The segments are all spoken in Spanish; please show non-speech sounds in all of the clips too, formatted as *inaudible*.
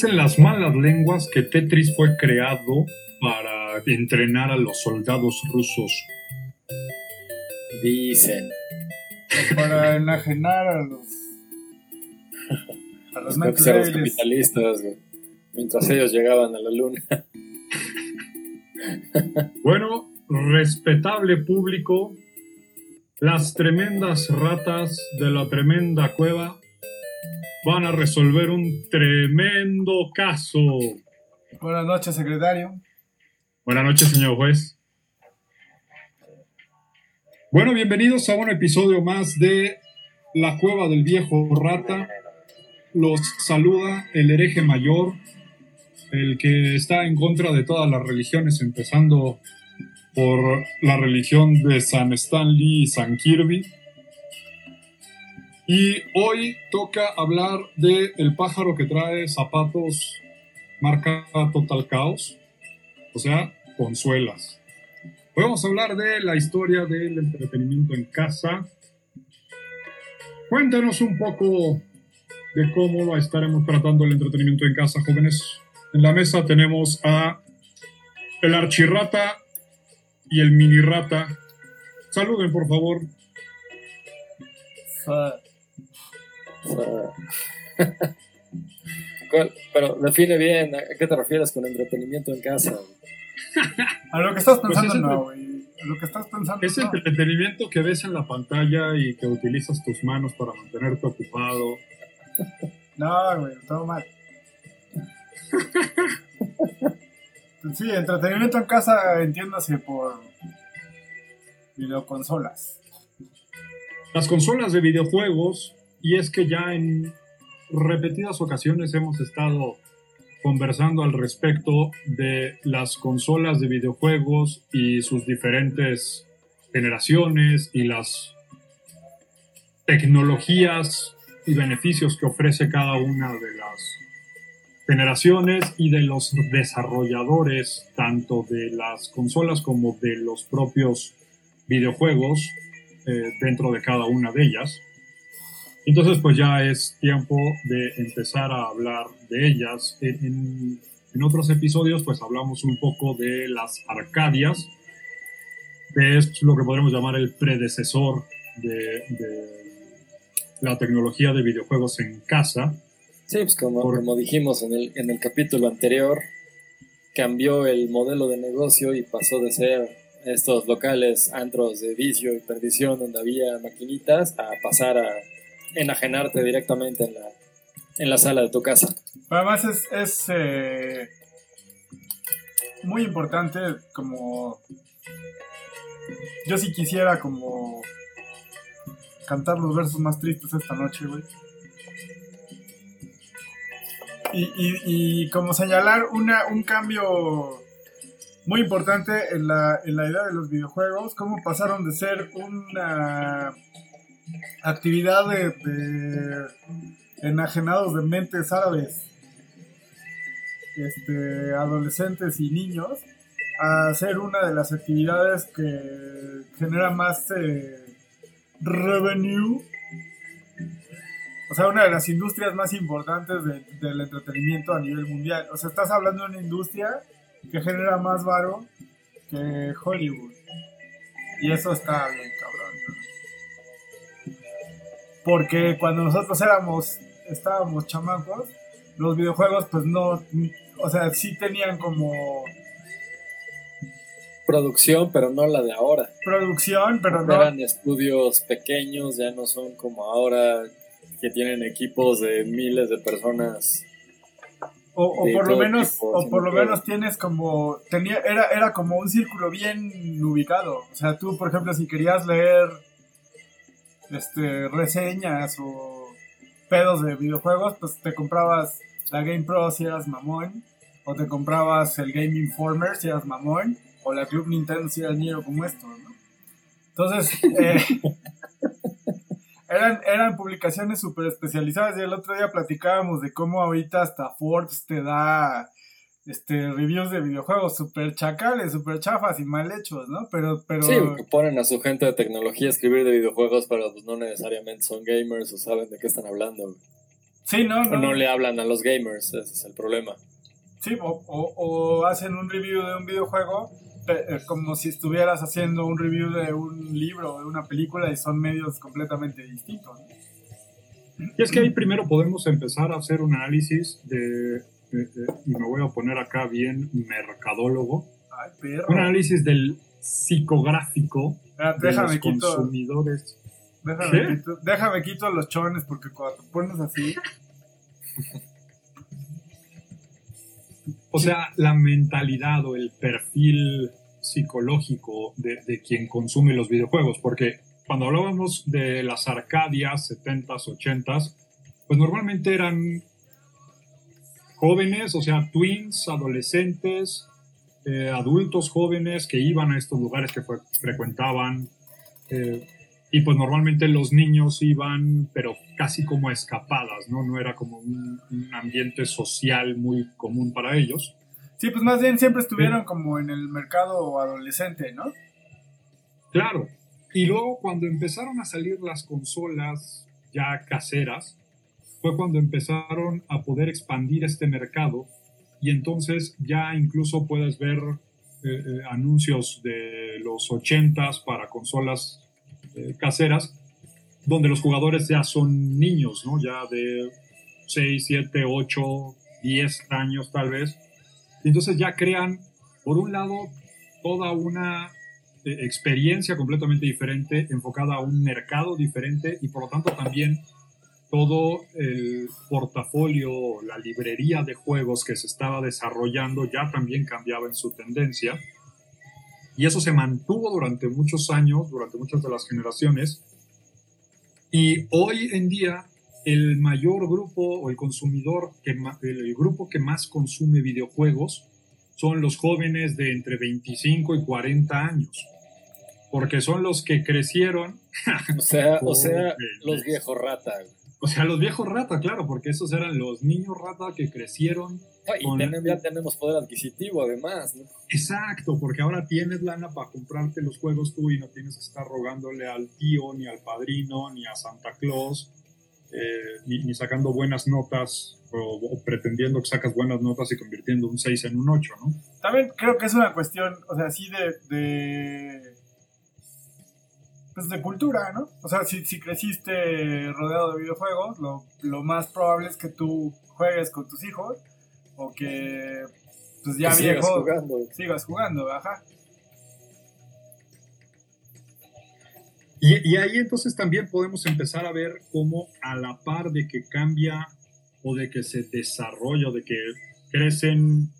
Dicen las malas lenguas que Tetris fue creado para entrenar a los soldados rusos. Dicen. Para enajenar a los. A los, los capitalistas, mientras ellos llegaban a la luna. *laughs* Bueno, respetable público, las tremendas ratas de la tremenda cueva van a resolver un tremendo caso. Buenas noches, secretario. Buenas noches, señor juez. Bueno, bienvenidos a un episodio más de La Cueva del Viejo Rata. Los saluda el hereje mayor, el que está en contra de todas las religiones, empezando por la religión de San Stanley y San Kirby. Y hoy toca hablar de el pájaro que trae zapatos marca Total Chaos, o sea, consuelas. Hoy vamos a hablar de la historia del entretenimiento en casa. Cuéntanos un poco de cómo estaremos tratando el entretenimiento en casa, jóvenes. En la mesa tenemos a el archirrata y el mini rata. Saluden, por favor. *laughs* Pero define bien, ¿a qué te refieres con entretenimiento en casa? A lo que estás pues pensando, no, güey. lo que estás pensando. Es entretenimiento que ves en la pantalla y que utilizas tus manos para mantenerte ocupado. No, güey, todo mal. *laughs* Sí, entretenimiento en casa, entiéndase por videoconsolas. Las consolas de videojuegos, y es que ya en repetidas ocasiones hemos estado conversando al respecto de las consolas de videojuegos y sus diferentes generaciones y las tecnologías y beneficios que ofrece cada una de las generaciones y de los desarrolladores, tanto de las consolas como de los propios videojuegos eh, dentro de cada una de ellas. Entonces, pues ya es tiempo de empezar a hablar de ellas. En, otros episodios, pues hablamos un poco de las Arcadias, que es lo que podemos llamar el predecesor de la tecnología de videojuegos en casa Sí, pues como, como dijimos en el, en el capítulo anterior, cambió el modelo de negocio y pasó de ser estos locales antros de vicio y perdición donde había maquinitas a pasar a enajenarte directamente en la, en la sala de tu casa. Además es, es eh, muy importante como... Yo si quisiera como cantar los versos más tristes esta noche, güey y, como señalar una, un cambio muy importante en la, en la idea de los videojuegos, cómo pasaron de ser una actividad de, enajenados de mentes árabes, este, adolescentes y niños, a ser una de las actividades que genera más eh, revenue o sea, una de las industrias más importantes del entretenimiento a nivel mundial. O sea, estás hablando de una industria que genera más varo que Hollywood. Y eso está bien, cabrón. Porque cuando nosotros éramos, estábamos chamacos, los videojuegos pues no, o sea, sí tenían como producción, pero no la de ahora. Producción, pero no. Eran estudios pequeños, ya no son como ahora que tienen equipos de miles de personas. O, por lo menos, o por lo menos tienes como, tenía, era, era como un círculo bien ubicado. O sea, tú, por ejemplo, si querías leer este, reseñas o pedos de videojuegos, pues te comprabas la Game Pro si eras mamón, o te comprabas el Game Informer si eras mamón, o la Club Nintendo si eras niño como esto, ¿no? Entonces, *laughs* eh, eran, eran publicaciones súper especializadas y el otro día platicábamos de cómo ahorita hasta Forbes te da este reviews de videojuegos súper chacales, súper chafas y mal hechos, ¿no? Pero, pero... Sí, que ponen a su gente de tecnología a escribir de videojuegos, pero pues no necesariamente son gamers o saben de qué están hablando. Sí, no, no. O no le hablan a los gamers, ese es el problema. Sí, o, o, hacen un review de un videojuego eh, como si estuvieras haciendo un review de un libro o de una película y son medios completamente distintos. Y es que ahí primero podemos empezar a hacer un análisis de, y me voy a poner acá bien mercadólogo, un análisis del psicográfico de los consumidores. Déjame quito, déjame quito los chones porque cuando te pones así... O sea, la mentalidad o el perfil psicológico de, quien consume los videojuegos, porque cuando hablábamos de las Arcadias 70s, 80s, pues normalmente eran jóvenes, o sea, twins, adolescentes, eh, adultos jóvenes que iban a estos lugares que frecuentaban. Eh, y pues normalmente los niños iban, pero casi como escapadas, ¿no? No era como un, ambiente social muy común para ellos. Sí, pues más bien siempre estuvieron como en el mercado adolescente, ¿no? Claro. Y luego cuando empezaron a salir las consolas ya caseras, fue cuando empezaron a poder expandir este mercado y entonces ya incluso puedes ver eh, eh, anuncios de los 80s para consolas eh, caseras, donde los jugadores ya son niños, ¿no? Ya de 6, 7, 8, 10 años tal vez. entonces ya crean, por un lado, toda una experiencia completamente diferente, enfocada a un mercado diferente y por lo tanto también todo el portafolio, la librería de juegos que se estaba desarrollando ya también cambiaba en su tendencia. Y eso se mantuvo durante muchos años, durante muchas de las generaciones. Y hoy en día el mayor grupo o el consumidor, que, el grupo que más consume videojuegos son los jóvenes de entre 25 y 40 años. Porque son los que crecieron. O sea, o *laughs* sea los viejos rata. O sea, los viejos rata, claro, porque esos eran los niños rata que crecieron. y ya tenemos poder adquisitivo además, ¿no? Exacto, porque ahora tienes lana para comprarte los juegos tú y no tienes que estar rogándole al tío, ni al padrino, ni a Santa Claus, eh, ni, sacando buenas notas o, pretendiendo que sacas buenas notas y convirtiendo un 6 en un 8, ¿no? También creo que es una cuestión, o sea, así de pues de cultura, ¿no? O sea, si, si creciste rodeado de videojuegos, lo, lo, más probable es que tú juegues con tus hijos o que pues ya viejo sigas jugando. sigas jugando, ajá. Y, y, ahí entonces también podemos empezar a ver cómo a la par de que cambia o de que se desarrolla o de que crecen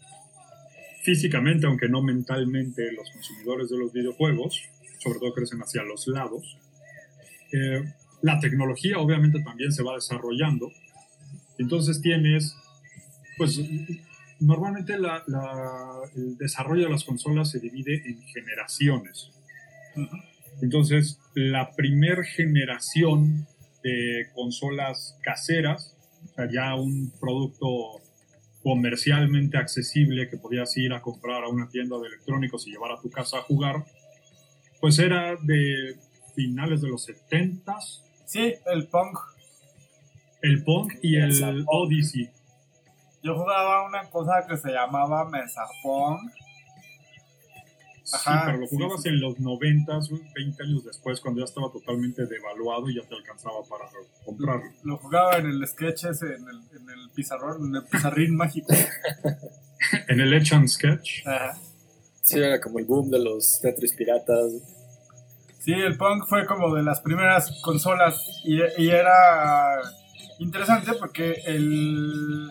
físicamente, aunque no mentalmente, los consumidores de los videojuegos, sobre todo crecen hacia los lados. Eh, la tecnología obviamente también se va desarrollando. Entonces tienes, pues normalmente el desarrollo de las consolas se divide en generaciones. Entonces, la primer generación de consolas caseras, o sea, ya un producto comercialmente accesible que podías ir a comprar a una tienda de electrónicos y llevar a tu casa a jugar, pues era de finales de los 70s. Sí, el punk. El punk y el, Odyssey. Yo jugaba una cosa que se llamaba Mesa Punk. Ajá, sí, pero lo jugabas en los 90, 20 años después, cuando ya estaba totalmente devaluado y ya te alcanzaba para comprarlo. Lo, jugaba en el sketch ese, en el, en el pizarrón, en el pizarrín mágico. *laughs* en el Etch and Sketch. Ajá. Sí, era como el boom de los Tetris piratas. Sí, el punk fue como de las primeras consolas y, era interesante porque el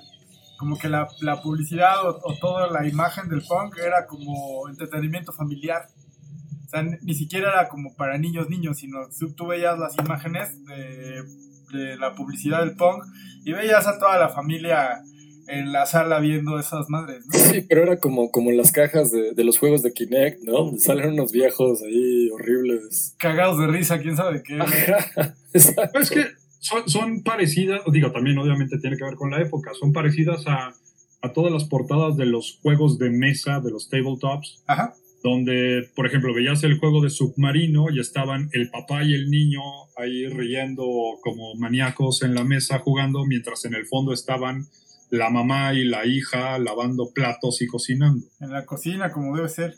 como que la, publicidad o, toda la imagen del punk era como entretenimiento familiar. O sea, ni siquiera era como para niños, niños, sino tú veías las imágenes de, de la publicidad del punk y veías a toda la familia en la sala viendo esas madres, ¿no? Sí, pero era como, como las cajas de, de los juegos de Kinect, ¿no? Donde salen unos viejos ahí horribles. Cagados de risa, quién sabe qué. *laughs* es que son, son, parecidas, digo, también obviamente tiene que ver con la época, son parecidas a, a todas las portadas de los juegos de mesa, de los tabletops. Ajá. donde, por ejemplo, veías el juego de submarino y estaban el papá y el niño ahí riendo como maníacos en la mesa jugando, mientras en el fondo estaban la mamá y la hija lavando platos y cocinando. En la cocina, como debe ser.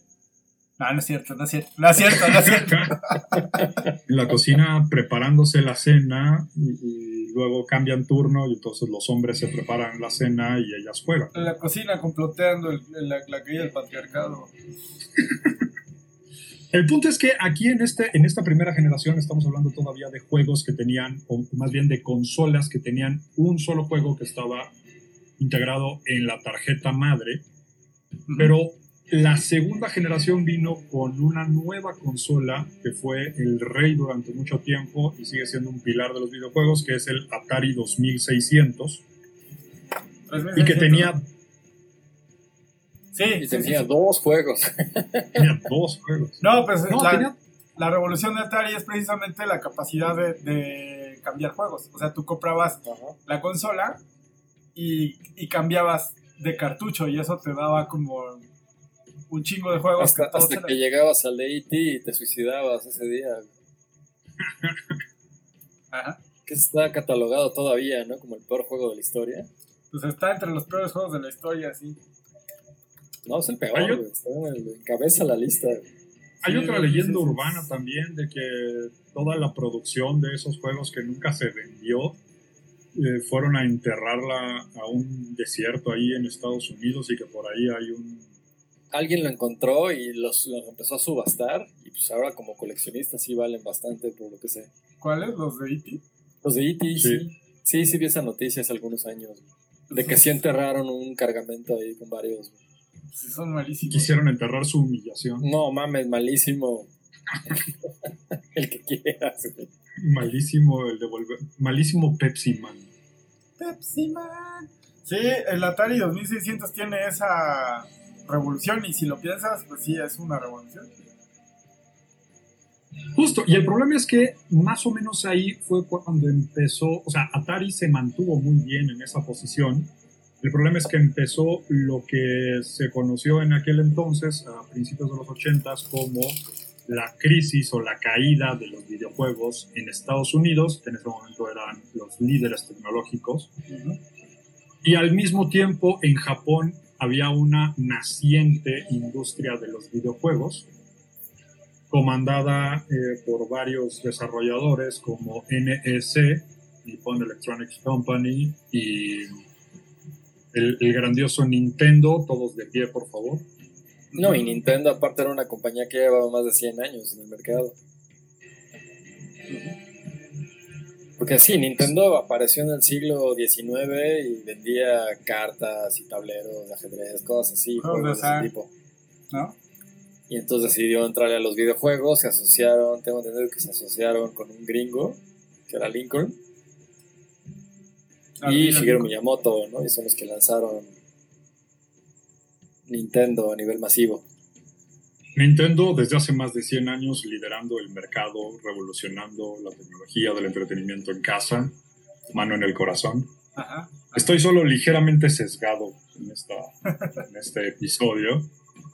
No, no es cierto, no es cierto, no es cierto, no es cierto. *laughs* en la cocina preparándose la cena y, luego cambian turno y entonces los hombres se preparan la cena y ellas juegan. En la cocina comploteando la, la caída del patriarcado. *laughs* El punto es que aquí en, este, en esta primera generación estamos hablando todavía de juegos que tenían, o más bien de consolas que tenían un solo juego que estaba integrado en la tarjeta madre, pero la segunda generación vino con una nueva consola que fue el rey durante mucho tiempo y sigue siendo un pilar de los videojuegos, que es el Atari 2600. Y que tenía... Sí, y tenía dos juegos. tenía dos juegos. No, pues la, la, revolución de Atari es precisamente la capacidad de, cambiar juegos. O sea, tú comprabas la consola y, y cambiabas de cartucho y eso te daba como un chingo de juegos. Hasta que, llegabas al y te suicidabas ese día. *laughs* Ajá. Que está catalogado todavía, ¿no? Como el peor juego de la historia. Pues está entre los peores juegos de la historia, sí. No, es el peor, está encabeza la lista. Hay otra leyenda urbana también de que toda la producción de esos juegos que nunca se vendió eh, fueron a enterrarla a un desierto ahí en Estados Unidos y que por ahí hay un alguien lo encontró y los, empezó a subastar. Y pues ahora como coleccionistas sí valen bastante por lo que sé. ¿Cuáles? ¿Los de E.T.? Los de E.T., sí. sí. Sí, vi esa noticia hace algunos años. De que sí enterraron un cargamento ahí con varios. Sí, son malísimos. Quisieron enterrar su humillación. No, mames, malísimo. *laughs* el que quieras. Malísimo el devolver. Malísimo Pepsi Man. Pepsi Man. Sí, el Atari 2600 tiene esa revolución y si lo piensas, pues sí, es una revolución. Justo, y el problema es que más o menos ahí fue cuando empezó, o sea, Atari se mantuvo muy bien en esa posición. El problema es que empezó lo que se conoció en aquel entonces, a principios de los 80 como la crisis o la caída de los videojuegos en Estados Unidos, que en ese momento eran los líderes tecnológicos. Y al mismo tiempo en Japón había una naciente industria de los videojuegos, comandada eh, por varios desarrolladores como NEC, Nippon Electronics Company, y el, grandioso Nintendo, todos de pie, por favor. No, y Nintendo aparte era una compañía que llevaba más de 100 años en el mercado. Porque sí, Nintendo apareció en el siglo XIX y vendía cartas y tableros de ajedrez, cosas así, juegos de ese tipo. ¿No? Y entonces decidió entrarle a los videojuegos, se asociaron, tengo entendido que se asociaron con un gringo, que era Lincoln, ah, y Shigeru Miyamoto, ¿no? Y son los que lanzaron Nintendo a nivel masivo. Nintendo desde hace más de 100 años liderando el mercado, revolucionando la tecnología del entretenimiento en casa, mano en el corazón. Estoy solo ligeramente sesgado en, esta, en este episodio.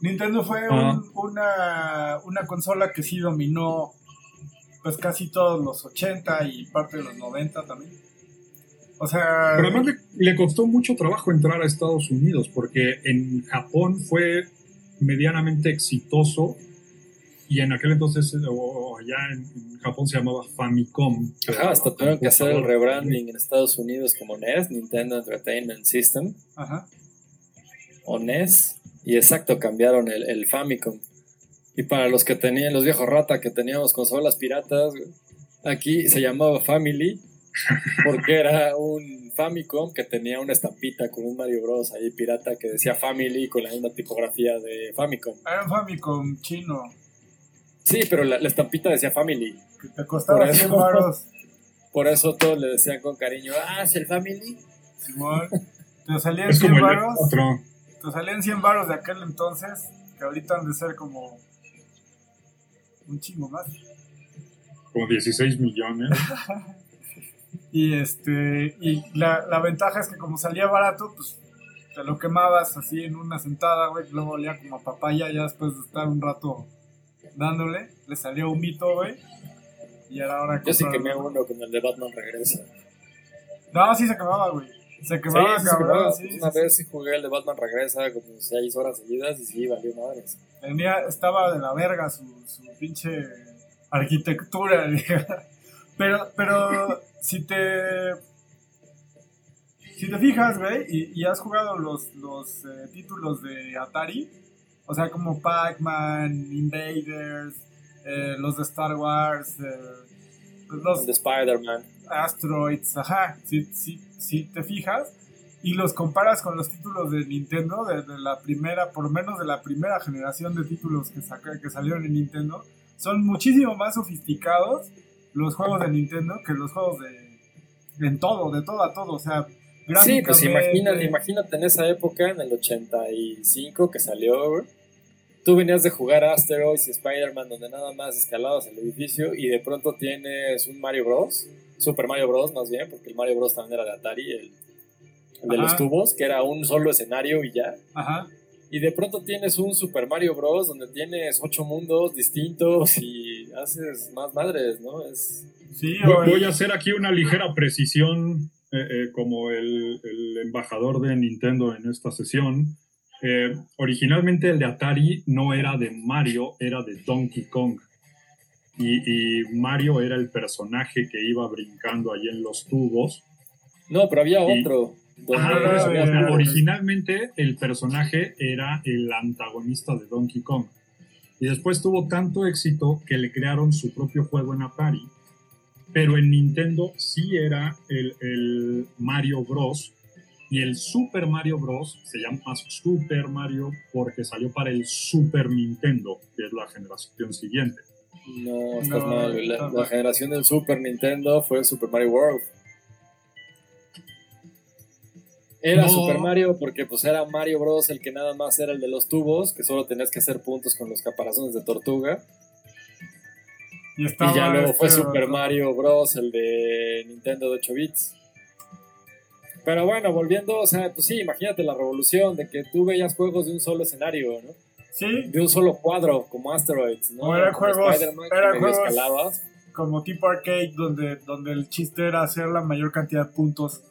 Nintendo fue ah. una, una consola que sí dominó pues casi todos los 80 y parte de los 90 también. O sea... Pero además le, le, costó mucho trabajo entrar a Estados Unidos porque en Japón fue medianamente exitoso y en aquel entonces, o allá en, Japón se llamaba Famicom. Ajá, hasta tuvieron que hacer el rebranding en Estados Unidos como NES, Nintendo Entertainment System. Ajá. O NES. Y exacto, cambiaron el, el Famicom. Y para los que tenían, los viejos rata que teníamos consolas piratas, aquí se llamaba Family, porque era un Famicom que tenía una estampita con un Mario Bros. ahí pirata que decía Family con la misma tipografía de Famicom. Era un Famicom chino. Sí, pero la, estampita decía Family. Que te costaba por 100 baros. *laughs* Por eso todos le decían con cariño, ah, ¿es el Family? Simón, te salían 100 baros. Te salían 100 baros de aquel entonces, que ahorita han de ser como un chingo más. Como 16 millones. *laughs* Y este y la, la, ventaja es que como salía barato, pues te lo quemabas así en una sentada, güey, luego olía como a papaya, ya después de estar un rato dándole, le salió un mito, güey. Y era hora Yo sí quemé uno con el de Batman Regresa. No, sí se quemaba, güey. Se quemaba, sí, cabrón. Sí, Una vez sí jugué el de Batman Regresa como 6 horas seguidas y sí, valió madres. Tenía, estaba de la verga su, su pinche arquitectura, *laughs* Pero, pero si te si te fijas, güey, y, has jugado los, los eh, títulos de Atari, o sea, como Pac-Man, Invaders, eh, los de Star Wars, eh, los de Spider-Man, Asteroids, ajá, si, si, si, te fijas y los comparas con los títulos de Nintendo, de, la primera, por lo menos de la primera generación de títulos que, saca, que salieron en Nintendo, son muchísimo más sofisticados los juegos de Nintendo que los juegos de en todo, de todo a todo, o sea, Sí, pues imagínate, imagínate en esa época, en el 85 que salió, tú venías de jugar Asteroids y Spider-Man donde nada más escalabas el edificio y de pronto tienes un Mario Bros. Super Mario Bros. más bien, porque el Mario Bros. también era de Atari, el, de los tubos, que era un solo escenario y ya. Ajá. Y de pronto tienes un Super Mario Bros. donde tienes ocho mundos distintos y haces más madres, ¿no? Es... Sí, voy a hacer aquí una ligera precisión eh, eh, como el, embajador de Nintendo en esta sesión. Eh, originalmente el de Atari no era de Mario, era de Donkey Kong. Y, Mario era el personaje que iba brincando ahí en los tubos. No, pero había otro. Originalmente el personaje era el antagonista de Donkey Kong. Y después tuvo tanto éxito que le crearon su propio juego en Atari pero en Nintendo sí era el, Mario Bros. Y el Super Mario Bros. se llama más Super Mario porque salió para el Super Nintendo, que es la generación siguiente. No, estás mal. La, generación del Super Nintendo fue Super Mario World. Era Super Mario porque pues era Mario Bros. el que nada más era el de los tubos, que solo tenías que hacer puntos con los caparazones de tortuga. Y, ya luego fue este Super Mario Bros. el de Nintendo de 8 bits. Pero bueno, volviendo, o sea, pues sí, imagínate la revolución de que tú veías juegos de un solo escenario, ¿no? Sí. De un solo cuadro, como Asteroids, ¿no? O eran juegos, eran juegos como tipo arcade, donde, donde el chiste era hacer la mayor cantidad de puntos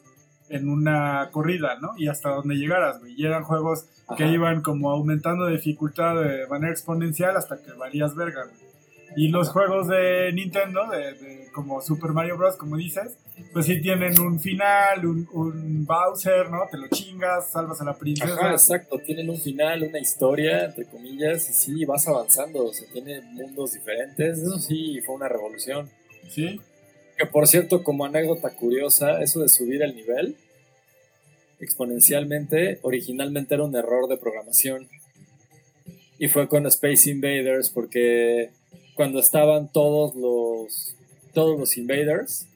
en una corrida, ¿no? Y hasta donde llegaras, güey. Y eran juegos que iban como aumentando de dificultad de manera exponencial hasta que valías verga, güey. Y los juegos de Nintendo, de, como Super Mario Bros., como dices, pues sí tienen un final, un, Bowser, ¿no? Te lo chingas, salvas a la princesa. Ajá, exacto, tienen un final, una historia, entre comillas, y sí, vas avanzando, o sea, tiene mundos diferentes. Eso sí, fue una revolución. Sí. Que por cierto, como anécdota curiosa, eso de subir el nivel exponencialmente, originalmente era un error de programación. Y fue con Space Invaders porque cuando estaban todos los, todos los invaders,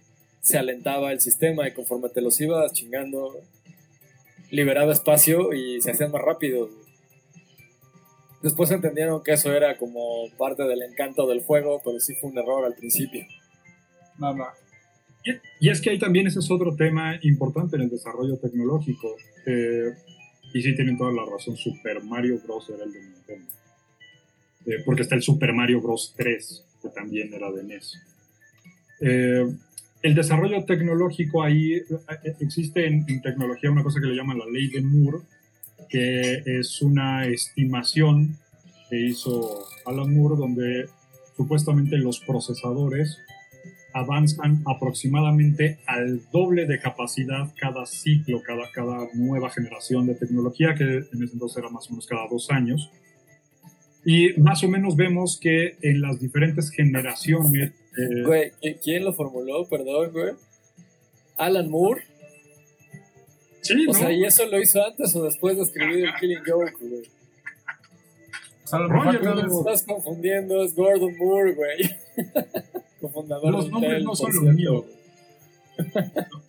se alentaba el sistema y conforme te los ibas chingando, liberaba espacio y se hacían más rápidos. Después entendieron que eso era como parte del encanto del juego, pero sí fue un error al principio. Mamá. Y, es que ahí también ese es otro tema importante en el desarrollo tecnológico. Eh, y sí tienen toda la razón, Super Mario Bros. era el de Nintendo. Eh, porque está el Super Mario Bros. 3, que también era de NES. Eh, el desarrollo tecnológico ahí, eh, existe en, tecnología una cosa que le llaman la ley de Moore, que es una estimación que hizo Alan Moore, donde supuestamente los procesadores avanzan aproximadamente al doble de capacidad cada ciclo, cada, cada nueva generación de tecnología, que en ese entonces era más o menos cada dos años. Y más o menos vemos que en las diferentes generaciones... Eh, güey, ¿quién lo formuló? Perdón, güey. Alan Moore. Sí, o sea, ¿y eso lo hizo antes o después de escribir el Killing Joke, güey? Lo mejor lo estás confundiendo, es Gordon Moore, güey. *laughs* Cofundador Los nombres no son los míos.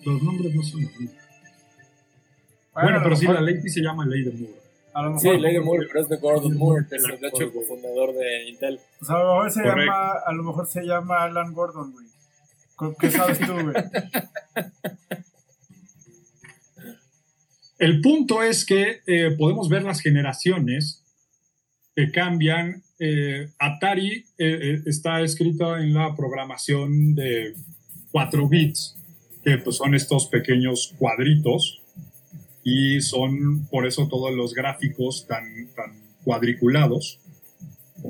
Los nombres no son los míos. Bueno, pero sí, la ley se llama Ley de Moore. A lo mejor, sí, Lady Moore, pero es de Gordon Moore, que es de hecho el cofundador de Intel. Pues a lo mejor se llama, a lo mejor se llama Alan Gordon, güey. ¿Qué sabes tú, güey? El punto es que eh, podemos ver las generaciones que cambian. Eh, Atari eh, está escrita en la programación de 4 bits, que pues, son estos pequeños cuadritos y son por eso todos los gráficos tan, tan cuadriculados,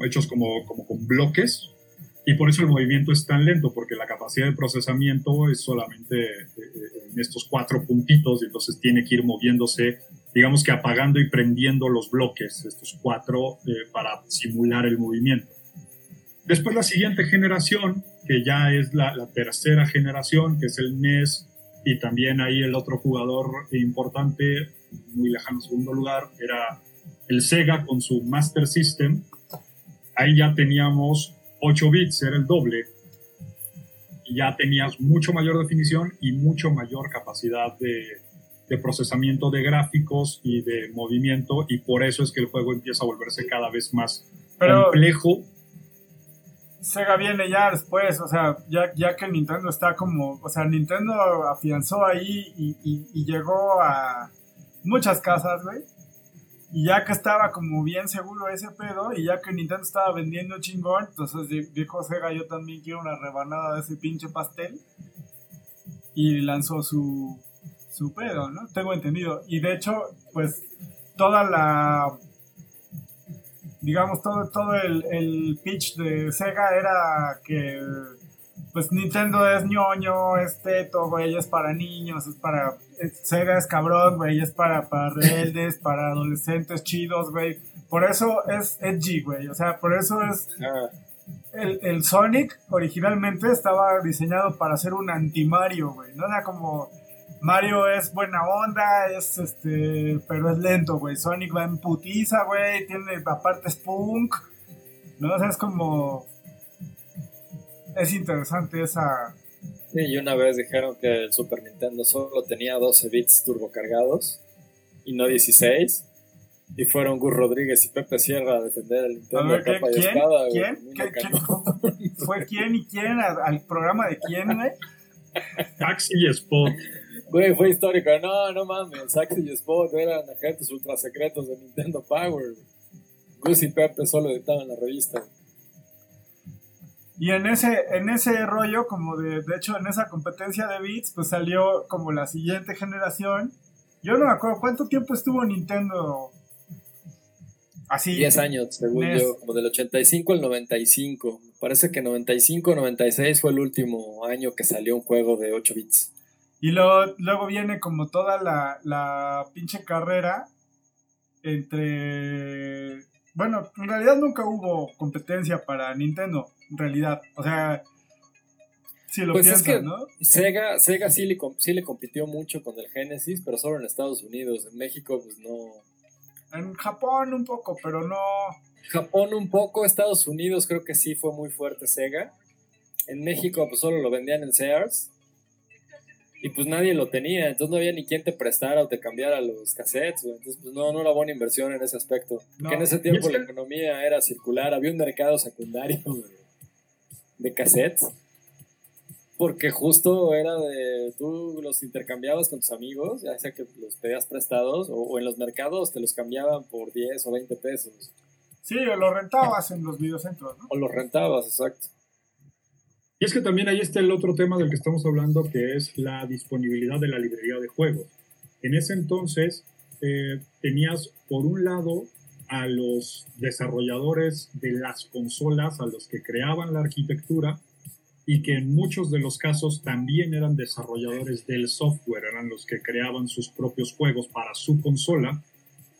hechos como, como con bloques, y por eso el movimiento es tan lento, porque la capacidad de procesamiento es solamente eh, eh, en estos cuatro puntitos, y entonces tiene que ir moviéndose, digamos que apagando y prendiendo los bloques, estos cuatro, eh, para simular el movimiento. Después la siguiente generación, que ya es la, tercera generación, que es el NES, y también ahí el otro jugador importante, muy lejano segundo lugar, era el Sega con su Master System. Ahí ya teníamos 8 bits, era el doble. Ya tenías mucho mayor definición y mucho mayor capacidad de, procesamiento de gráficos y de movimiento. Y por eso es que el juego empieza a volverse cada vez más complejo. Sega viene ya después, o sea, ya, ya que Nintendo está como, o sea, Nintendo afianzó ahí y, y llegó a muchas casas, güey. Y ya que estaba como bien seguro ese pedo, y ya que Nintendo estaba vendiendo chingón, entonces dijo Sega, yo también quiero una rebanada de ese pinche pastel. Y lanzó su, su pedo, ¿no? Tengo entendido. Y de hecho, pues toda la digamos, todo, todo el, el, pitch de Sega era que pues Nintendo es ñoño, es teto, güey, es para niños, es para... Sega es cabrón, güey, es para, para rebeldes, *laughs* para adolescentes chidos, güey. Por eso es edgy, güey, o sea, por eso es... Ah. El, el, Sonic originalmente estaba diseñado para ser un anti-Mario, güey, ¿no? Era como... Mario es buena onda, es este, pero es lento, güey. Sonic va en putiza, güey, tiene aparte es punk, ¿no? O sea, es como es interesante esa... Sí, y una vez dijeron que el Super Nintendo solo tenía 12 bits turbocargados y no 16. Y fueron Gus Rodríguez y Pepe Sierra a defender el Nintendo ver, capa ¿quién? ¿Quién? ¿Quién? ¿Fue quién y quién? ¿Al, programa de quién, güey? Taxi y Spot. Güey, fue histórico. No, no mames. Taxi y Spot eran agentes ultra secretos de Nintendo Power. Gus y Pepe solo editaban la revista. Y en ese, en ese rollo, como de, de hecho, en esa competencia de beats, pues salió como la siguiente generación. Yo no me acuerdo cuánto tiempo estuvo Nintendo así. 10 años, según yo, como del 85 al 95. Parece que 95 96 fue el último año que salió un juego de 8 bits. Y luego, luego viene como toda la, la pinche carrera entre bueno, en realidad nunca hubo competencia para Nintendo, en realidad. O sea, si lo pues piensas, es que ¿no? Sega, Sega sí, le, sí le compitió mucho con el Genesis, pero solo en Estados Unidos. En México, pues no. En Japón un poco, pero no. Japón un poco, Estados Unidos creo que sí fue muy fuerte Sega. En México, pues solo lo vendían en Sears y pues nadie lo tenía, entonces no había ni quien te prestara o te cambiara los cassettes, entonces pues no, no era buena inversión en ese aspecto. Que en ese tiempo la economía era circular, había un mercado secundario *laughs* de, cassettes, porque justo era de, tú los intercambiabas con tus amigos, ya sea que los pedías prestados, o, en los mercados te los cambiaban por 10 o 20 pesos. Sí, o los rentabas en los videocentros, ¿no? O los rentabas, exacto. Y es que también ahí está el otro tema del que estamos hablando, que es la disponibilidad de la librería de juegos. En ese entonces eh, tenías, por un lado, a los desarrolladores de las consolas, a los que creaban la arquitectura, y que en muchos de los casos también eran desarrolladores del software, eran los que creaban sus propios juegos para su consola.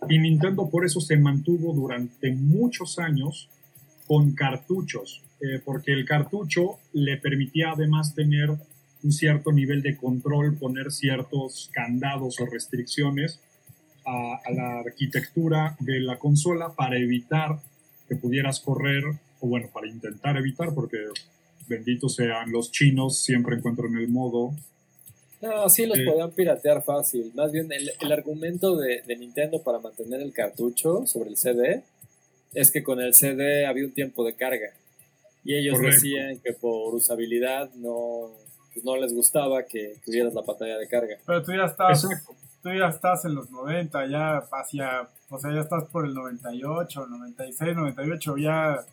Y Nintendo por eso se mantuvo durante muchos años con cartuchos, eh, porque el cartucho le permitía además tener un cierto nivel de control, poner ciertos candados o restricciones a, la arquitectura de la consola para evitar que pudieras correr, o bueno, para intentar evitar, porque benditos sean los chinos, siempre encuentran el modo. No, sí los podían piratear fácil. Más bien, el, argumento de, de, Nintendo para mantener el cartucho sobre el CD es que con el CD había un tiempo de carga. Y ellos decían que por usabilidad no, pues no les gustaba que tuvieras la pantalla de carga. Pero tú ya estabas tú ya estás en los 90, ya hacia, o sea, ya estás por el 98, 96, 98, ya...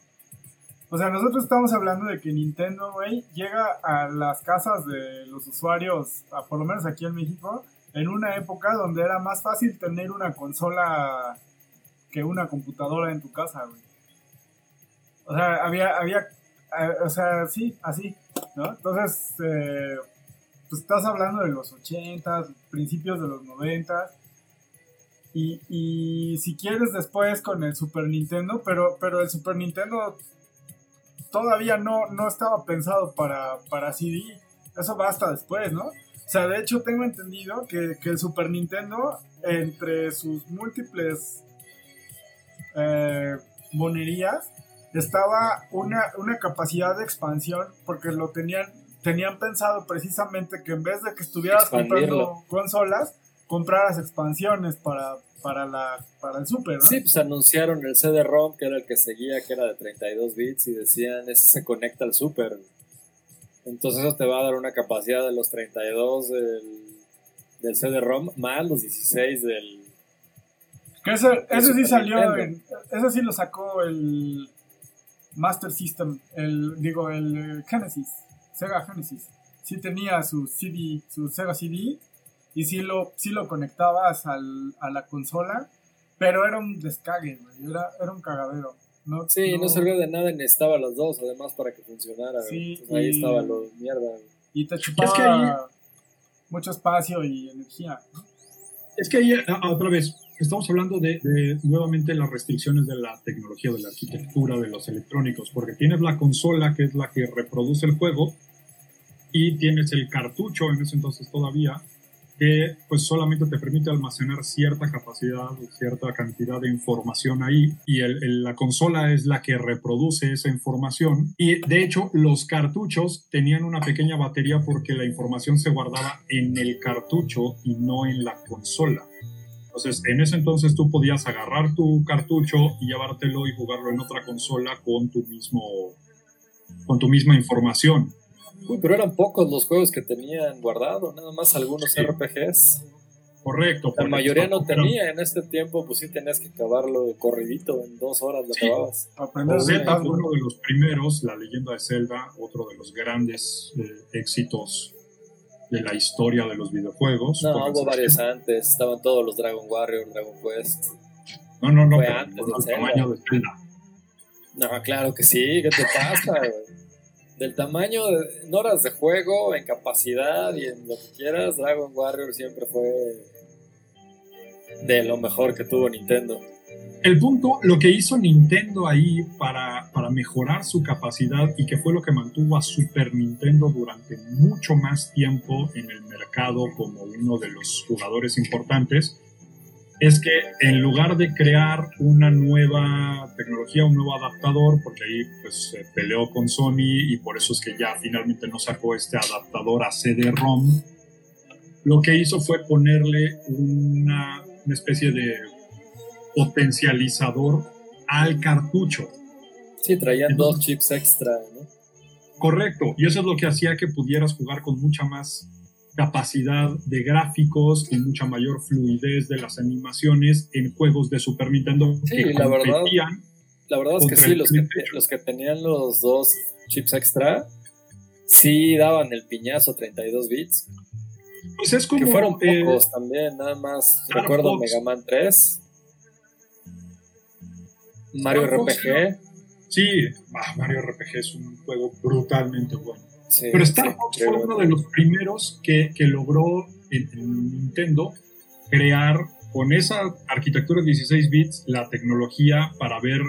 O sea, nosotros estamos hablando de que Nintendo, güey, llega a las casas de los usuarios, por lo menos aquí en México, en una época donde era más fácil tener una consola que una computadora en tu casa, güey. O sea, había, había, o sea, sí, así, ¿no? Entonces, eh, pues estás hablando de los 80, principios de los 90. Y, y si quieres después con el Super Nintendo, pero, pero el Super Nintendo todavía no, no estaba pensado para, para CD. Eso va hasta después, ¿no? O sea, de hecho tengo entendido que, que el Super Nintendo, entre sus múltiples eh, monerías, estaba una, una capacidad de expansión porque lo tenían tenían pensado precisamente que en vez de que estuvieras comprando consolas, compraras expansiones para, para, la, para el Super, ¿no? Sí, pues anunciaron el CD-ROM, que era el que seguía, que era de 32 bits, y decían, ese se conecta al Super. Entonces eso te va a dar una capacidad de los 32 del, del CD-ROM, más los 16 del... Que ese, ese sí salió, en, ese sí lo sacó el Master System, el, digo, el Genesis. Sega Genesis. Sí tenía su CD, su Sega CD, y sí lo, sí lo conectabas al, a la consola, pero era un descague, era, era un cagadero. No, sí, no, servía de nada, necesitaba las dos, además, para que funcionara. Sí, ahí estaba lo mierda. Y te chupaba mucho espacio y energía. Es que ahí, otra vez, estamos hablando de, de, nuevamente las restricciones de la tecnología, de la arquitectura, de los electrónicos, porque tienes la consola que es la que reproduce el juego, y tienes el cartucho en ese entonces todavía que pues solamente te permite almacenar cierta capacidad, cierta cantidad de información ahí y el, la consola es la que reproduce esa información y de hecho los cartuchos tenían una pequeña batería porque la información se guardaba en el cartucho y no en la consola. Entonces en ese entonces tú podías agarrar tu cartucho y llevártelo y jugarlo en otra consola con tu mismo con tu misma información. Uy, pero eran pocos los juegos que tenían guardado, nada más algunos RPGs. Correcto. La mayoría no tenía, en este tiempo pues sí tenías que acabarlo corridito, en dos horas lo acababas. Zelda fue uno de los primeros, la leyenda de Zelda, otro de los grandes eh, éxitos de la historia de los videojuegos. No, hubo varios antes, estaban todos los Dragon Warrior, Dragon Quest. No, no, no, fue antes de tamaño de Zelda. No, claro que sí, ¿qué te pasa? del tamaño en horas de juego, en capacidad y en lo que quieras, Dragon Warrior siempre fue de lo mejor que tuvo Nintendo. El punto, lo que hizo Nintendo ahí para, para mejorar su capacidad y que fue lo que mantuvo a Super Nintendo durante mucho más tiempo en el mercado como uno de los jugadores importantes, es que en lugar de crear una nueva tecnología, un nuevo adaptador, porque ahí pues se peleó con Sony y por eso es que ya finalmente no sacó este adaptador a CD-ROM, lo que hizo fue ponerle una, una especie de potencializador al cartucho. Sí, traían dos chips extra, ¿no? Correcto, y eso es lo que hacía que pudieras jugar con mucha más capacidad de gráficos y mucha mayor fluidez de las animaciones en juegos de Super Nintendo sí, que la verdad, la verdad es que sí, los que, los que, tenían los dos chips extra sí daban el piñazo 32 bits. Pues es como. Que fueron eh, pocos también, nada más. Recuerdo Mega Man 3, Mario RPG. Sí, ah, Mario RPG es un juego brutalmente bueno. Pero Star Fox fue uno de los primeros que, que logró en, Nintendo crear con esa arquitectura de 16 bits la tecnología para ver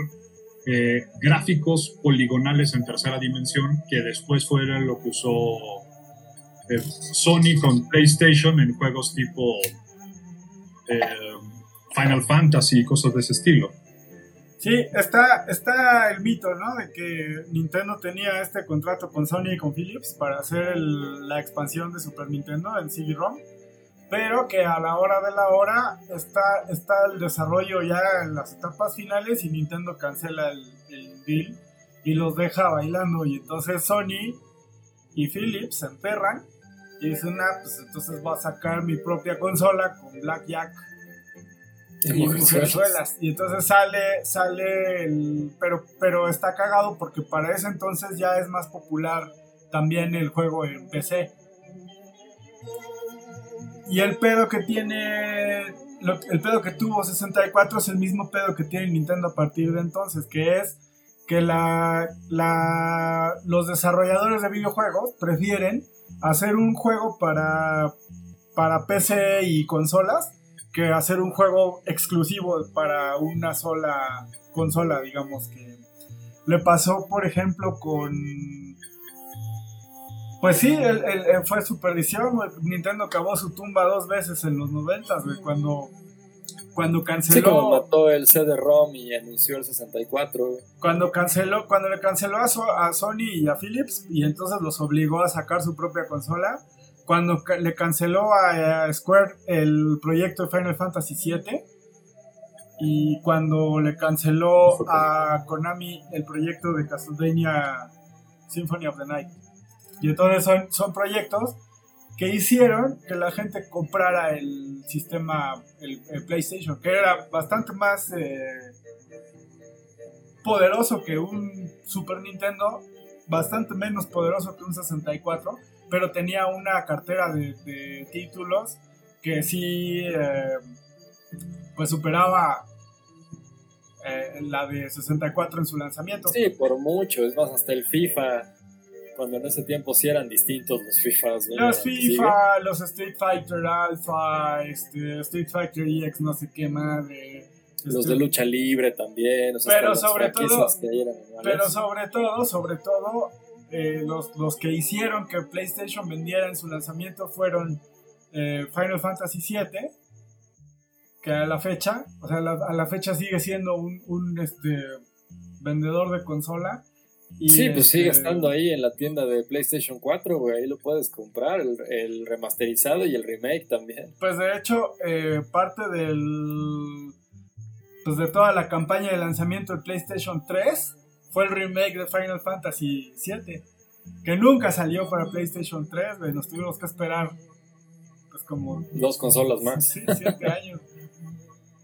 eh, gráficos poligonales en tercera dimensión, que después fue lo que usó eh, Sony con PlayStation en juegos tipo eh, Final Fantasy y cosas de ese estilo. Sí, está, está el mito, ¿no? De que Nintendo tenía este contrato con Sony y con Philips para hacer la expansión de Super Nintendo en CD-ROM, pero que a la hora de la hora está, está el desarrollo ya en las etapas finales y Nintendo cancela el, el deal y los deja bailando. Y entonces Sony y Philips se emperran Y dice, nah, pues entonces voy a sacar mi propia consola con Blackjack y mujerzuelas. Y entonces sale, sale el. Pero, pero está cagado porque para ese entonces ya es más popular también el juego en PC. Y el pedo que tiene. el pedo que tuvo 64 es el mismo pedo que tiene Nintendo a partir de entonces, que es que la, la, los desarrolladores de videojuegos prefieren hacer un juego para, para PC y consolas que hacer un juego exclusivo para una sola consola, digamos que le pasó, por ejemplo, con... Pues sí, el, fue su perdición, Nintendo acabó su tumba dos veces en los noventas, cuando, cuando canceló... Sí, como mató el CD-ROM y anunció el 64. Cuando canceló, cuando le canceló a, a Sony y a Philips, y entonces los obligó a sacar su propia consola, cuando le canceló a, Square el proyecto de Final Fantasy VII y cuando le canceló a Konami el proyecto de Castlevania Symphony of the Night. Y entonces son, son proyectos que hicieron que la gente comprara el sistema, el, PlayStation, que era bastante más eh, poderoso que un Super Nintendo, bastante menos poderoso que un 64 pero tenía una cartera de, títulos que sí, eh, pues superaba eh, la de 64 en su lanzamiento. Sí, por mucho, es más, hasta el FIFA, cuando en ese tiempo sí eran distintos los FIFAs. Los FIFA, los Street Fighter Alpha, este, Street Fighter EX, no sé qué madre. Los de este, lucha libre también. pero sobre todo, pero sobre todo, sobre todo, eh, los, los, que hicieron que PlayStation vendiera en su lanzamiento fueron eh, Final Fantasy VII, que a la fecha, o sea, a la fecha sigue siendo un, un este, vendedor de consola. Y sí, pues sigue este, estando ahí en la tienda de PlayStation 4, güey, ahí lo puedes comprar, el, remasterizado y el remake también. Pues de hecho, eh, parte del... Pues de toda la campaña de lanzamiento de PlayStation 3 fue el remake de Final Fantasy VII, que nunca salió para PlayStation 3, nos tuvimos que esperar pues como... Dos consolas más. Sí, siete *laughs* años.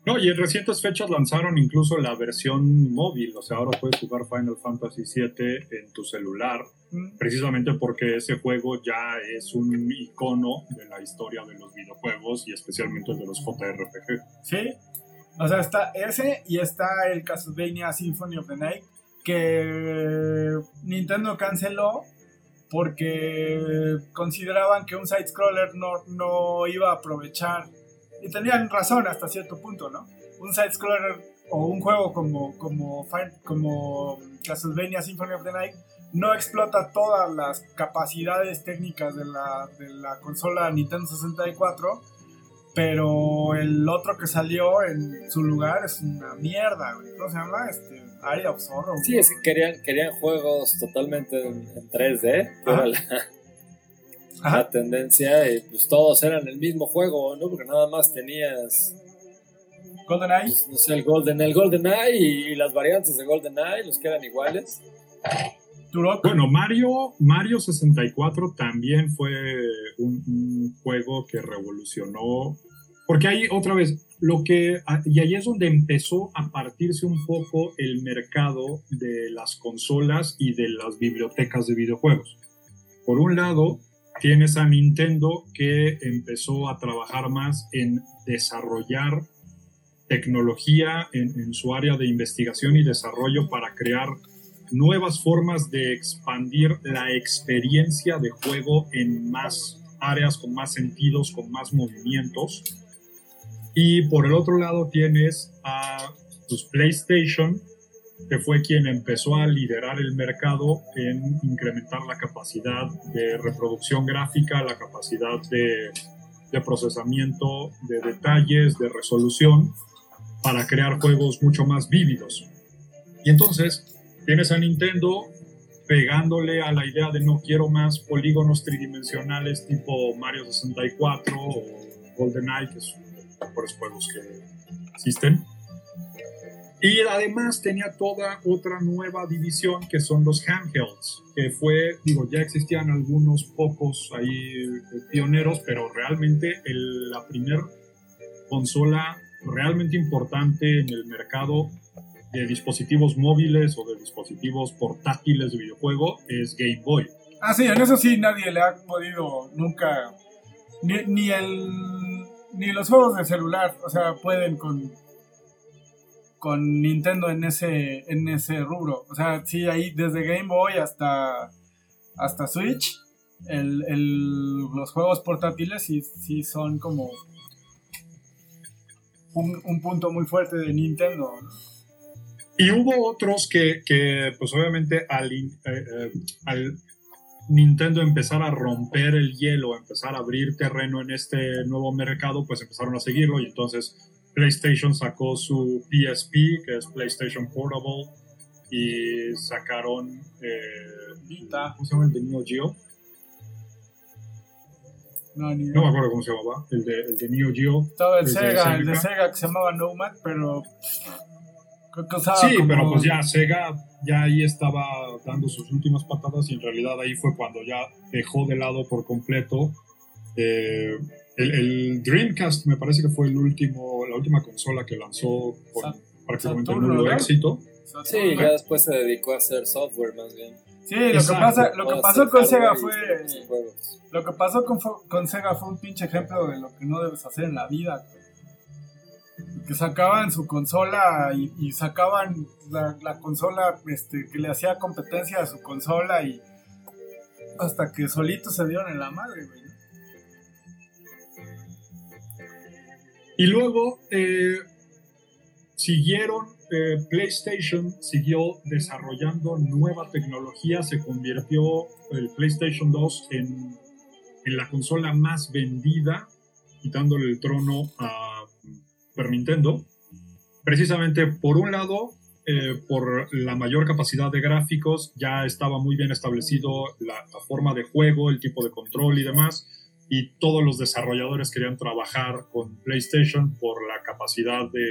No, y en recientes fechas lanzaron incluso la versión móvil, o sea, ahora puedes jugar Final Fantasy VII en tu celular, mm. precisamente porque ese juego ya es un icono de la historia de los videojuegos y especialmente de los JRPG. Sí, o sea, está ese y está el Castlevania Symphony of the Night, que Nintendo canceló porque consideraban que un side-scroller no, no iba a aprovechar, y tenían razón hasta cierto punto, ¿no? Un side-scroller o un juego como, como, como Castlevania Symphony of the Night no explota todas las capacidades técnicas de la, de la consola Nintendo 64, pero el otro que salió en su lugar es una mierda, ¿Cómo se llama? Este, Area of Sorrow. Sí, es que querían, querían juegos totalmente en, 3D, que era la, tendencia, y pues todos eran el mismo juego, ¿no? Porque nada más tenías. GoldenEye. Pues, no sé, el Golden, el GoldenEye y, las variantes de GoldenEye, los que eran iguales. Bueno, Mario, Mario 64 también fue un, juego que revolucionó, porque ahí otra vez, lo que, y ahí es donde empezó a partirse un poco el mercado de las consolas y de las bibliotecas de videojuegos. Por un lado, tienes a Nintendo que empezó a trabajar más en desarrollar tecnología en, en, su área de investigación y desarrollo para crear nuevas formas de expandir la experiencia de juego en más áreas, con más sentidos, con más movimientos y por el otro lado tienes a pues, PlayStation, que fue quien empezó a liderar el mercado en incrementar la capacidad de reproducción gráfica, la capacidad de, de procesamiento de detalles, de resolución, para crear juegos mucho más vívidos. Y entonces tienes a Nintendo pegándole a la idea de no quiero más polígonos tridimensionales tipo Mario 64 o GoldenEye, que es mejores juegos que existen. Y además tenía toda otra nueva división que son los handhelds, que fue, digo, ya existían algunos pocos ahí eh, pioneros, pero realmente la primera consola realmente importante en el mercado de dispositivos móviles o de dispositivos portátiles de videojuego es Game Boy. Ah, sí, en eso sí nadie le ha podido nunca, ni, ni, el, ni los juegos de celular, o sea, pueden con, con Nintendo en ese, en ese rubro. O sea, sí, ahí desde Game Boy hasta, hasta Switch, el, el, los juegos portátiles sí, sí son como un, un punto muy fuerte de Nintendo. Y hubo otros que, que pues obviamente al, eh, eh, al, Nintendo empezar a romper el hielo, empezar a abrir terreno en este nuevo mercado, pues empezaron a seguirlo y entonces PlayStation sacó su PSP, que es PlayStation Portable, y sacaron... Eh, ¿Cómo se llama el de Neo Geo? No, me acuerdo cómo se llamaba, el de, el de Neo Geo. Estaba el Sega, el de Sega que se llamaba Nomad, pero sí, pero pues ya Sega ya ahí estaba dando sus últimas patadas y en realidad ahí fue cuando ya dejó de lado por completo. Eh, el, Dreamcast me parece que fue el último, la última consola que lanzó con prácticamente nulo éxito. Sí, ya después se dedicó a hacer software más bien. Sí, lo que, pasa, lo que pasó con Sega fue. Lo que pasó con, con Sega fue un pinche ejemplo de lo que no debes hacer en la vida que sacaban su consola y, sacaban la, consola este, que le hacía competencia a su consola y hasta que solitos se dieron en la madre. Y luego eh, siguieron, eh, PlayStation siguió desarrollando nueva tecnología, se convirtió el PlayStation 2 en, en la consola más vendida, quitándole el trono a Super Nintendo, precisamente por un lado, eh, por la mayor capacidad de gráficos, ya estaba muy bien establecido la, forma de juego, el tipo de control y demás, y todos los desarrolladores querían trabajar con PlayStation por la capacidad de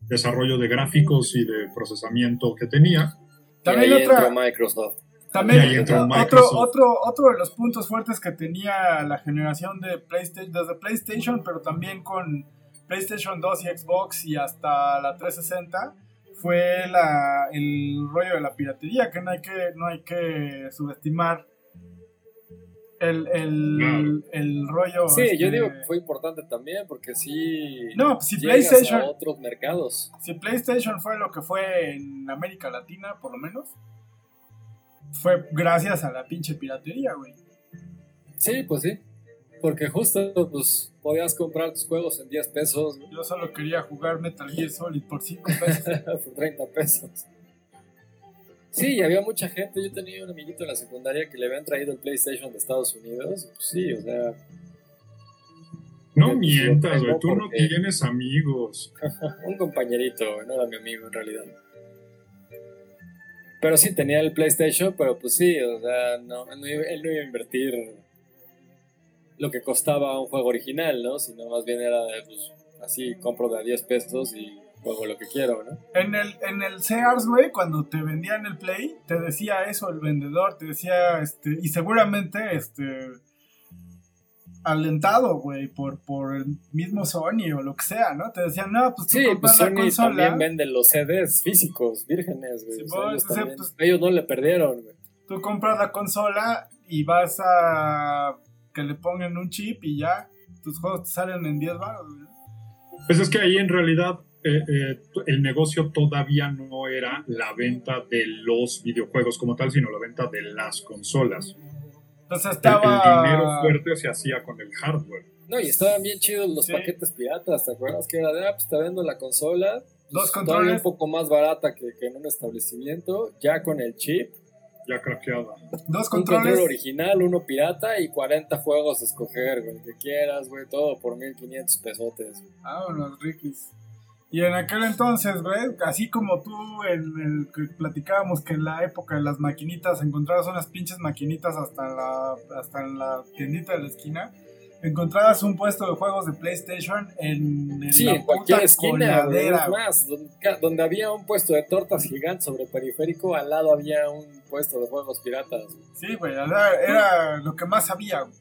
desarrollo de gráficos y de procesamiento que tenía. También otra, Microsoft. También otro, otro, otro de los puntos fuertes que tenía la generación de PlayStation, desde PlayStation, pero también con PlayStation 2 y Xbox y hasta la 360 fue la, el rollo de la piratería, que no hay que, no hay que subestimar el, el, el rollo. Sí, yo este, digo que fue importante también, porque sí. No, pues si PlayStation. A otros mercados. Si PlayStation fue lo que fue en América Latina, por lo menos, fue gracias a la pinche piratería, güey. Sí, pues sí. Porque justo, pues, podías comprar tus juegos en 10 pesos. Yo solo quería jugar Metal Gear Solid por 5 *laughs* pesos. por 30 pesos. Sí, había mucha gente. Yo tenía un amiguito en la secundaria que le habían traído el PlayStation de Estados Unidos. Pues sí, o sea. No mientas, güey. Tú no tienes amigos. *laughs* un compañerito, no era mi amigo en realidad. Pero sí tenía el PlayStation, pero pues sí, o sea, no, él no iba a invertir lo que costaba un juego original, ¿no? Sino más bien era pues, así, compro de a 10 pesos y juego lo que quiero, ¿no? En el, en el Sears, güey, cuando te vendían el Play, te decía eso el vendedor, te decía, este, y seguramente, este, alentado, güey, por, por el mismo Sony o lo que sea, ¿no? Te decían, no, pues tú sí, pues Sony también vende los CDs físicos, vírgenes, güey. Pues, ellos, no le perdieron, güey. Tú compras la consola y vas a que le pongan un chip y ya tus juegos te salen en 10 baros. Pues es que ahí en realidad eh, eh, el negocio todavía no era la venta de los videojuegos como tal, sino la venta de las consolas. Entonces estaba... El, dinero fuerte se hacía con el hardware. No, y estaban bien chidos los paquetes piratas, ¿te acuerdas? Que era de, ah, pues está viendo la consola, dos controles. un poco más barata que, que en un establecimiento, ya con el chip ya craqueada. Dos controles. Un control original, uno pirata y 40 juegos a escoger, güey. Que quieras, güey. Todo por 1500 pesotes. Vámonos, Rikis. Y en aquel entonces, güey, así como tú en el que platicábamos que en la época de las maquinitas encontrabas unas pinches maquinitas hasta la, hasta en la tiendita de la esquina. encontrabas un puesto de juegos de PlayStation en, en Sí, la en cualquier puta esquina, güey. coladera, Es más, donde, donde había un puesto de tortas gigantes sobre periférico, al lado había un puesto de juegos piratas. Sí, güey, era, era lo que más había. güey.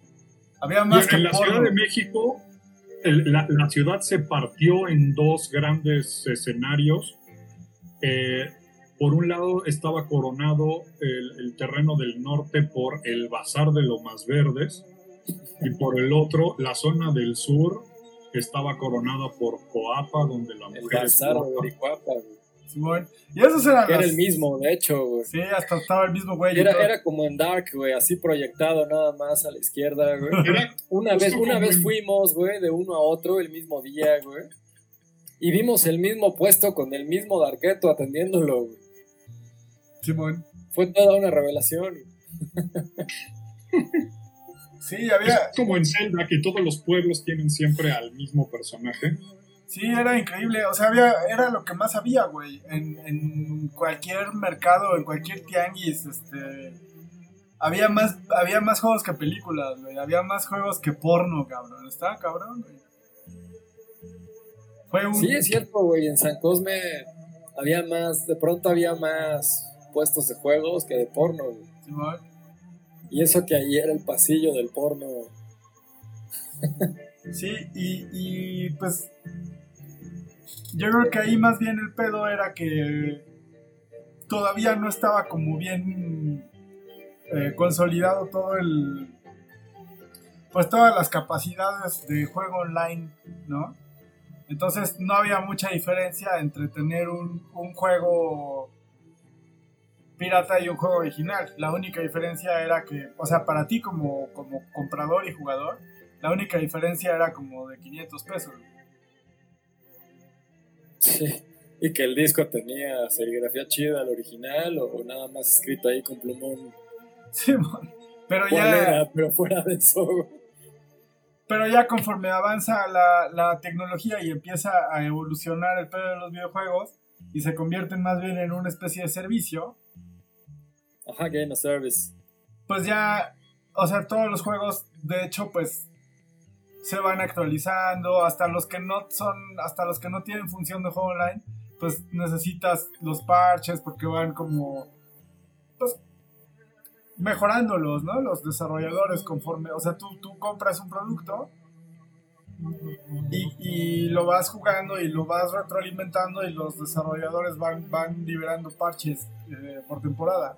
Había Y más que en la. Ciudad de México, el- la, la ciudad se partió en dos grandes escenarios. Eh, por un lado estaba coronado el, el terreno del norte por el Bazar de Lomas Verdes y por el otro la zona del sur estaba coronada por Coapa, donde la El mujer es bazar de guapa. Simón. Y esos eran era las- el mismo, de hecho, güey. Sí, hasta estaba el mismo güey. Era, como en Dark, güey, así proyectado nada más a la izquierda, güey. Una vez, una vez fuimos, güey, de uno a otro el mismo día, güey. Y vimos el mismo puesto con el mismo Darketo atendiéndolo, güey. Simón. Fue toda una revelación. Sí, había. es como en Zelda, que todos los pueblos tienen siempre al mismo personaje. Sí, era increíble. O sea, había, era lo que más había, güey. En, en cualquier mercado, en cualquier tianguis, este. Había más, había más juegos que películas, güey. Había más juegos que porno, cabrón. Estaba cabrón, güey. Fue un. Sí, es cierto, güey. En San Cosme había más, de pronto había más puestos de juegos que de porno, güey. Simón. Y eso que ahí era el pasillo del porno. *laughs* Sí, y, y pues yo creo que ahí más bien el pedo era que todavía no estaba como bien eh, consolidado todo el pues todas las capacidades de juego online, ¿no? Entonces no había mucha diferencia entre tener un, un juego pirata y un juego original. La única diferencia era que, o sea, para ti como, como comprador y jugador, la única diferencia era como de 500 pesos. Sí. Y que el disco tenía serigrafía chida, el original, o, o nada más escrito ahí con plumón. Sí, pero ¿Cuál ya, era? Pero fuera de eso, pero ya conforme avanza la, la tecnología y empieza a evolucionar el pedo de los videojuegos y se convierten más bien en una especie de servicio, Ajá, Game of Service. pues ya, o sea, todos los juegos, de hecho, pues se van actualizando, hasta los que no son, hasta los que no tienen función de juego online, pues necesitas los parches porque van como, pues, mejorándolos, ¿no? Los desarrolladores conforme, o sea, tú, tú compras un producto y, y lo vas jugando y lo vas retroalimentando y los desarrolladores van, van liberando parches eh, por temporada.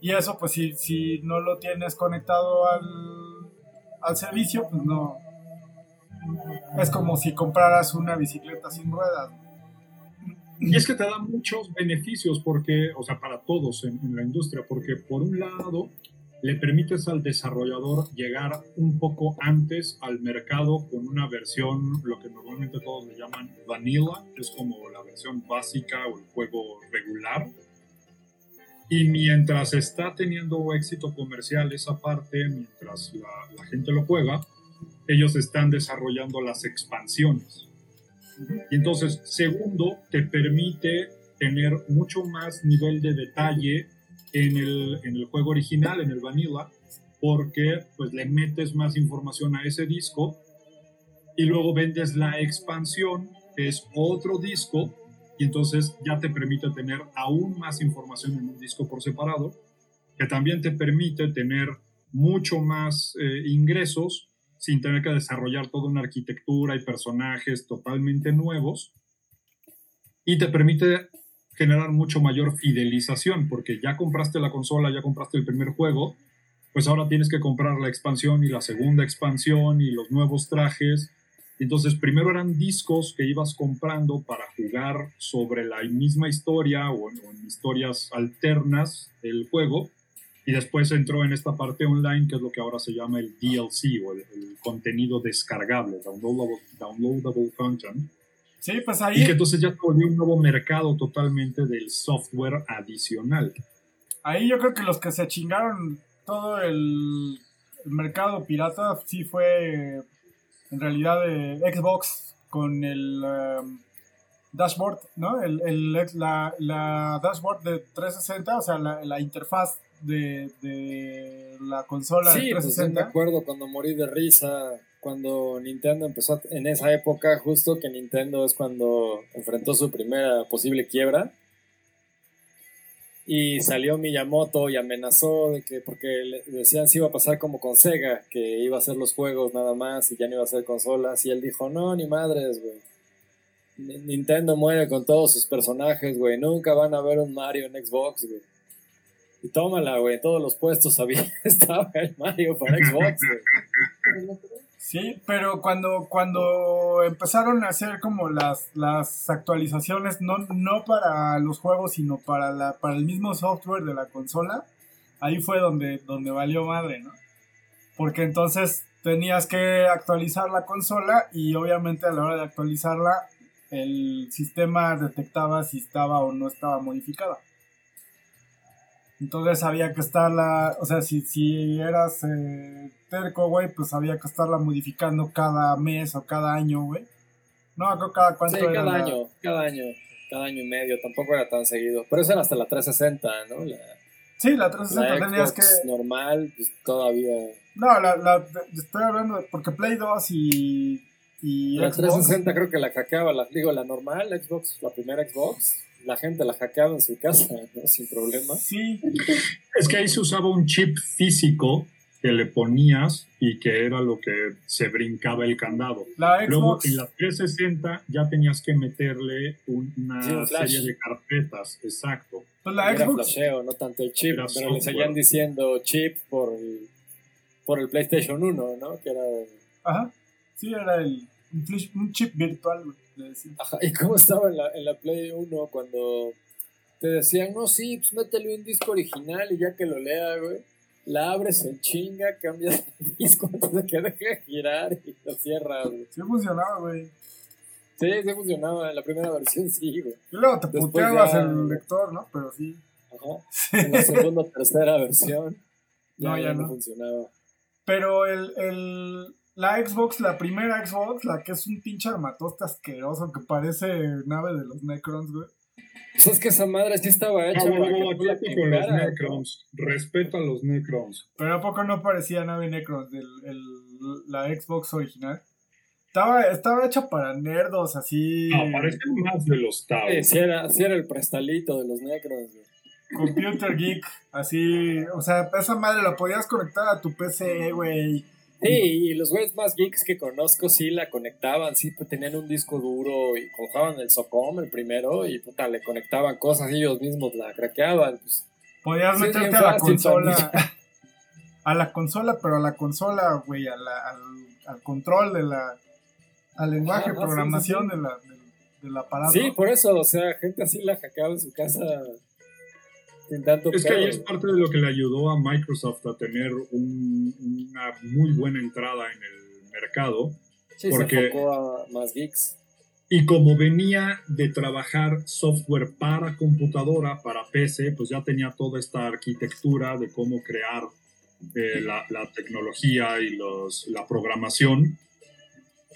Y eso, pues, si, si no lo tienes conectado al, al servicio, pues no. Es como si compraras una bicicleta sin ruedas. Y es que te da muchos beneficios porque, o sea, para todos en, la industria, porque por un lado le permites al desarrollador llegar un poco antes al mercado con una versión, lo que normalmente todos le llaman vanilla, que es como la versión básica o el juego regular. Y mientras está teniendo éxito comercial esa parte, mientras la, gente lo juega, ellos están desarrollando las expansiones. Y entonces, segundo, te permite tener mucho más nivel de detalle en el, en el juego original, en el vanilla, porque pues le metes más información a ese disco y luego vendes la expansión, que es otro disco, y entonces ya te permite tener aún más información en un disco por separado, que también te permite tener mucho más eh, ingresos sin tener que desarrollar toda una arquitectura y personajes totalmente nuevos. Y te permite generar mucho mayor fidelización, porque ya compraste la consola, ya compraste el primer juego, pues ahora tienes que comprar la expansión y la segunda expansión y los nuevos trajes. Entonces, primero eran discos que ibas comprando para jugar sobre la misma historia o en, o en historias alternas del juego. Y después entró en esta parte online, que es lo que ahora se llama el DLC o el, el contenido descargable, downloadable, downloadable content. Sí, pues Y ahí, que entonces ya volvió un nuevo mercado totalmente del software adicional. ahí yo creo que los que se chingaron todo el, el mercado pirata sí fue en realidad de Xbox con el um, dashboard, ¿no? El, el- la, la dashboard de 360, o sea, la, la interfaz de, de la consola sí, 360. Pues me acuerdo cuando morí de risa, cuando Nintendo empezó en esa época, justo que Nintendo es cuando enfrentó su primera posible quiebra. Y salió Miyamoto y amenazó de que, porque decían si iba a pasar como con Sega, que iba a hacer los juegos nada más y ya no iba a hacer consolas. Y él dijo, no, ni madres, güey. Nintendo muere con todos sus personajes, güey. Nunca van a ver un Mario en Xbox, güey. Y tómala, güey. Todos los puestos había, *laughs* estaba el Mario para Xbox, güey. Sí, pero cuando, cuando empezaron a hacer como las, las actualizaciones, no, no para los juegos, sino para, la, para el mismo software de la consola, ahí fue donde, donde valió madre, ¿no? Porque entonces tenías que actualizar la consola y obviamente a la hora de actualizarla el sistema detectaba si estaba o no estaba modificada. Entonces había que estarla, o sea, si, si eras eh, terco, güey, pues había que estarla modificando cada mes o cada año, güey. No, cada cuánto sí, cada año, cada año, cada año y medio, tampoco era tan seguido. Pero eso era hasta la 360, ¿no? La, sí, la 360 la tenías que... normal, pues todavía... No, la, la, estoy hablando, porque Play 2 y y la 360 creo que la hackeaba, la, digo, la normal, la Xbox, la primera Xbox, la gente la hackeaba en su casa, ¿no? Sin problema. Sí. Es que ahí se usaba un chip físico que le ponías y que era lo que se brincaba el candado. Luego en la 360 ya tenías que meterle una serie de carpetas, exacto. Pues la era flasheo, no tanto el chip, pero le seguían diciendo chip por el, por el PlayStation 1, ¿no? Que era... Ajá. Sí, era el, un, chip virtual, güey. Ajá, ¿y cómo estaba en la, en la Play 1 cuando te decían, no, sí, pues métele un disco original y ya que lo lea, güey, la abres en chinga, cambias *laughs* el disco antes de que deje de girar y lo cierras, güey. Sí funcionaba, güey. Sí, sí funcionaba, en la primera versión sí, güey. Y luego te puteabas el lector, ¿no? Pero sí. Ajá. En la segunda o tercera versión *laughs* ya no, ya no funcionaba. Pero el, el, la Xbox, la primera Xbox, la que es un pinche armatoste asqueroso que parece nave de los Necrons, güey. Pues es que esa madre sí estaba hecha. No, no, no, con los Necrons. Respeto a los Necrons. Pero ¿a poco no parecía nave Necrons del, el, la Xbox original? Estaba, estaba hecha para nerdos, así. No, parece más de los Tau. Sí, sí era, sí era el prestalito de los Necrons, güey. Computer Geek, así. O sea, esa madre la podías conectar a tu PC, güey Sí, y los güeyes más geeks que conozco sí la conectaban, sí pues, tenían un disco duro y cojaban el Socom, el primero, y puta, le conectaban cosas y ellos mismos la craqueaban. Pues. Podías meterte a la consola. *laughs* A la consola, pero a la consola, güey, al, al, control de la. al lenguaje, de programación De la, del aparato. Sí, por eso, o sea, gente así la hackeaba en su casa es que ahí es parte de lo que le ayudó a Microsoft a tener una muy buena entrada en el mercado. Sí, porque, se enfocó a más geeks. Y como venía de trabajar software para computadora, para PC, pues ya tenía toda esta arquitectura de cómo crear eh, la, la, tecnología y los, la programación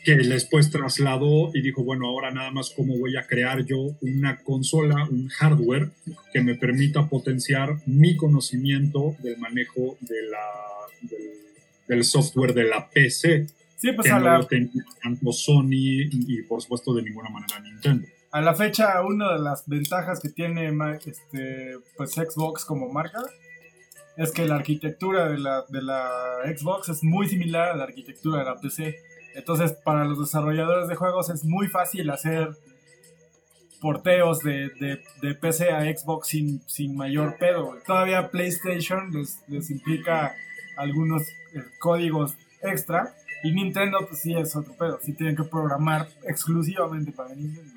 que después trasladó y dijo, bueno, ahora nada más cómo voy a crear yo una consola, un hardware que me permita potenciar mi conocimiento del manejo de la, del, software de la PC. Sí, pues que a no la... lo tenía tanto Sony y por supuesto de ninguna manera Nintendo. A la fecha, una de las ventajas que tiene este, pues Xbox como marca es que la arquitectura de la, de la Xbox es muy similar a la arquitectura de la PC entonces, para los desarrolladores de juegos es muy fácil hacer porteos de, de, PC a Xbox sin, sin mayor pedo. Todavía PlayStation les, les implica algunos eh, códigos extra. Y Nintendo, pues sí es otro pedo. Sí tienen que programar exclusivamente para Nintendo.